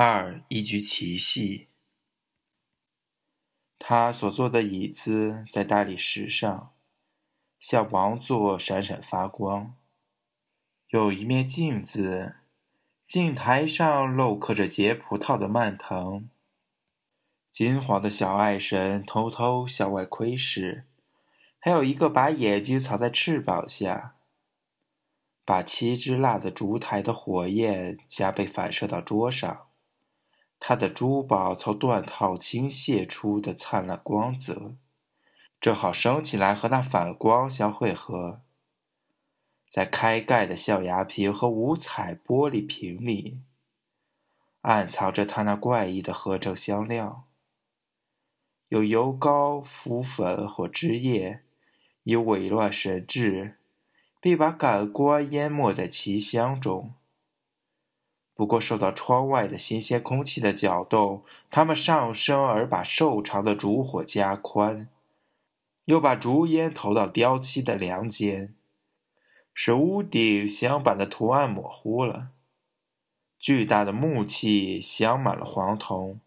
二一局棋戏。他所坐的椅子在大理石上，像王座，闪闪发光。有一面镜子，镜台上镂刻着结葡萄的蔓藤。金黄的小爱神偷偷向外窥视，还有一个把眼睛藏在翅膀下。把七支蜡的烛台的火焰加倍反射到桌上，他的珠宝从缎套倾泻出的灿烂光泽，正好升起来和那反光相汇合。在开盖的象牙瓶和五彩玻璃瓶里，暗藏着他那怪异的合成香料，有油膏、浮粉或汁液，以紊乱神智。必把感官淹没在奇香中。不过，受到窗外的新鲜空气的搅动，它们上升而把瘦长的烛火加宽，又把烛烟投到雕漆的梁间，使屋顶镶板的图案模糊了。巨大的木器镶满了黄铜，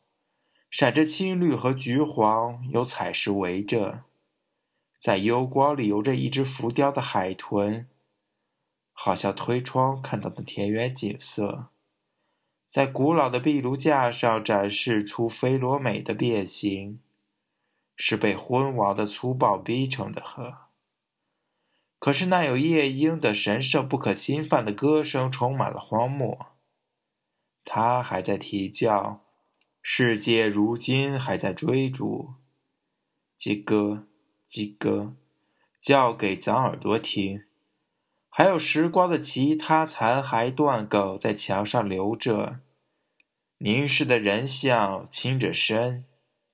闪着青绿和橘黄，有彩石围着。在幽光里游着一只浮雕的海豚，好像推窗看到的田园景色。在古老的壁炉架上展示出菲罗美的变形，是被昏王的粗暴逼成的河。可是那有夜莺的神圣不可侵犯的歌声充满了荒漠，它还在啼叫，世界如今还在追逐，鸡哥。鸡哥，叫给咱耳朵听。还有时光的其他残骸断梗在墙上留着。凝视的人像倾着身，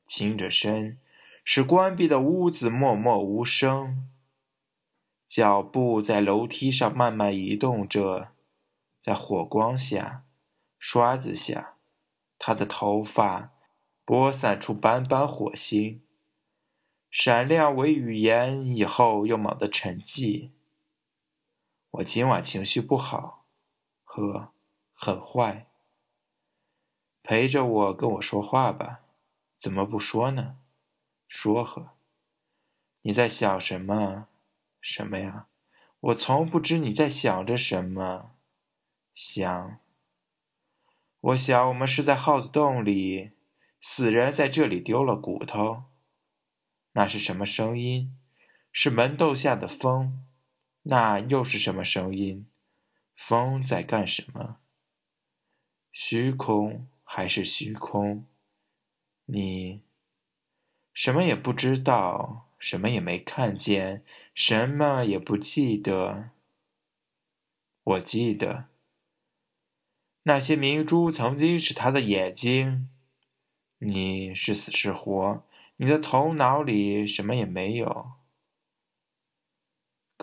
倾着身，使关闭的屋子默默无声。脚步在楼梯上慢慢移动着，在火光下，刷子下，他的头发播散出斑斑火星。闪亮为语言，以后又猛地沉寂。我今晚情绪不好，呵，很坏。陪着我跟我说话吧，怎么不说呢？说呵。你在想什么？什么呀？我从不知你在想着什么。想。我想我们是在耗子洞里，死人在这里丢了骨头。那是什么声音？是门洞下的风。那又是什么声音？风在干什么？虚空还是虚空？你什么也不知道，什么也没看见，什么也不记得。我记得，那些明珠曾经是他的眼睛。你是死是活？你的头脑里什么也没有，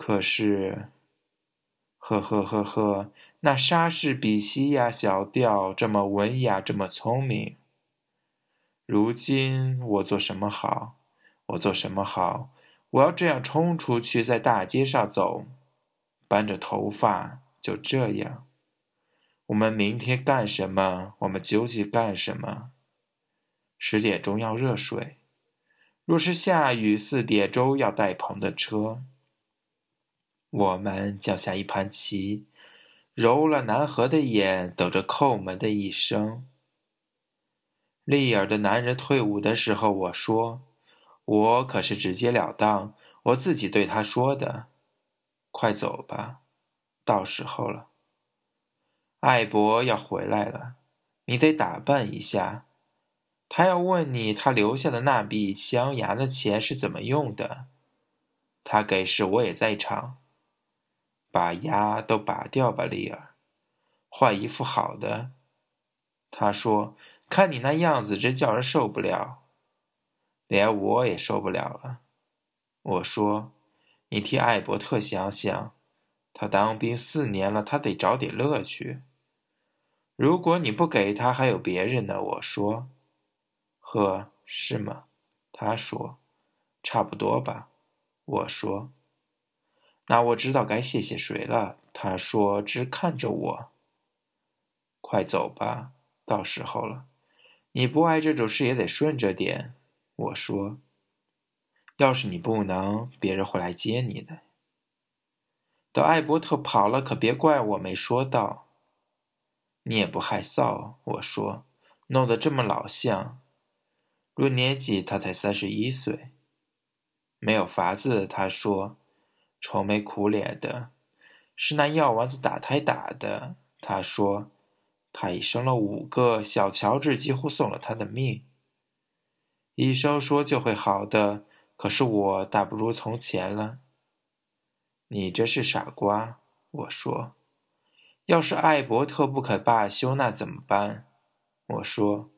可是，呵呵呵呵，那莎士比西亚小调这么文雅，这么聪明。如今我做什么好？我做什么好？我要这样冲出去，在大街上走，扳着头发，就这样。我们明天干什么？我们究竟干什么？十点钟要热水。若是下雨，四点钟要带棚的车。我们降下一盘棋，揉了南河的眼，等着叩门的一声。利尔的男人退伍的时候，我说：“我可是直截了当，我自己对他说的。快走吧，到时候了。艾博要回来了，你得打扮一下。”他要问你，他留下的那笔镶牙的钱是怎么用的？他给时我也在场。把牙都拔掉吧，丽儿，换一副好的。他说：“看你那样子，真叫人受不了，连我也受不了了。”我说：“你替艾伯特想想，他当兵四年了，他得找点乐趣。如果你不给他，还有别人呢。”我说。呵，是吗？他说：“差不多吧。”我说：“那我知道该谢谢谁了。”他说：“只看着我。”快走吧，到时候了。你不爱这种事也得顺着点。我说，要是你不能，别人会来接你的。等艾伯特跑了，可别怪我没说到。你也不害臊，我说，弄得这么老相。论年纪，他才三十一岁。没有法子，他说，愁眉苦脸的，是那药丸子打胎打的。他说。他已生了五个，小乔治几乎送了他的命。医生说就会好的，可是我大不如从前了。你真是傻瓜，我说。要是艾伯特不肯罢休，那怎么办？我说。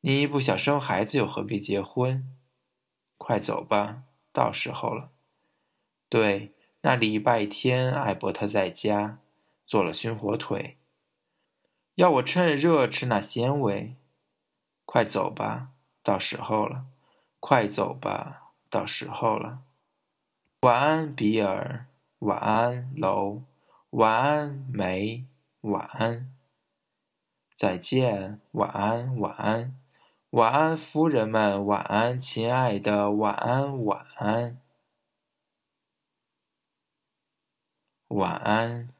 你不想生孩子，又何必结婚？快走吧，到时候了。对，那礼拜天艾伯特在家做了熏火腿。要我趁热吃那鲜味，快走吧，到时候了。快走吧，到时候了。晚安，比尔。晚安，楼。晚安，梅。晚安。再见。晚安，晚安。晚安，夫人们。晚安，亲爱的。晚安，晚安。晚安。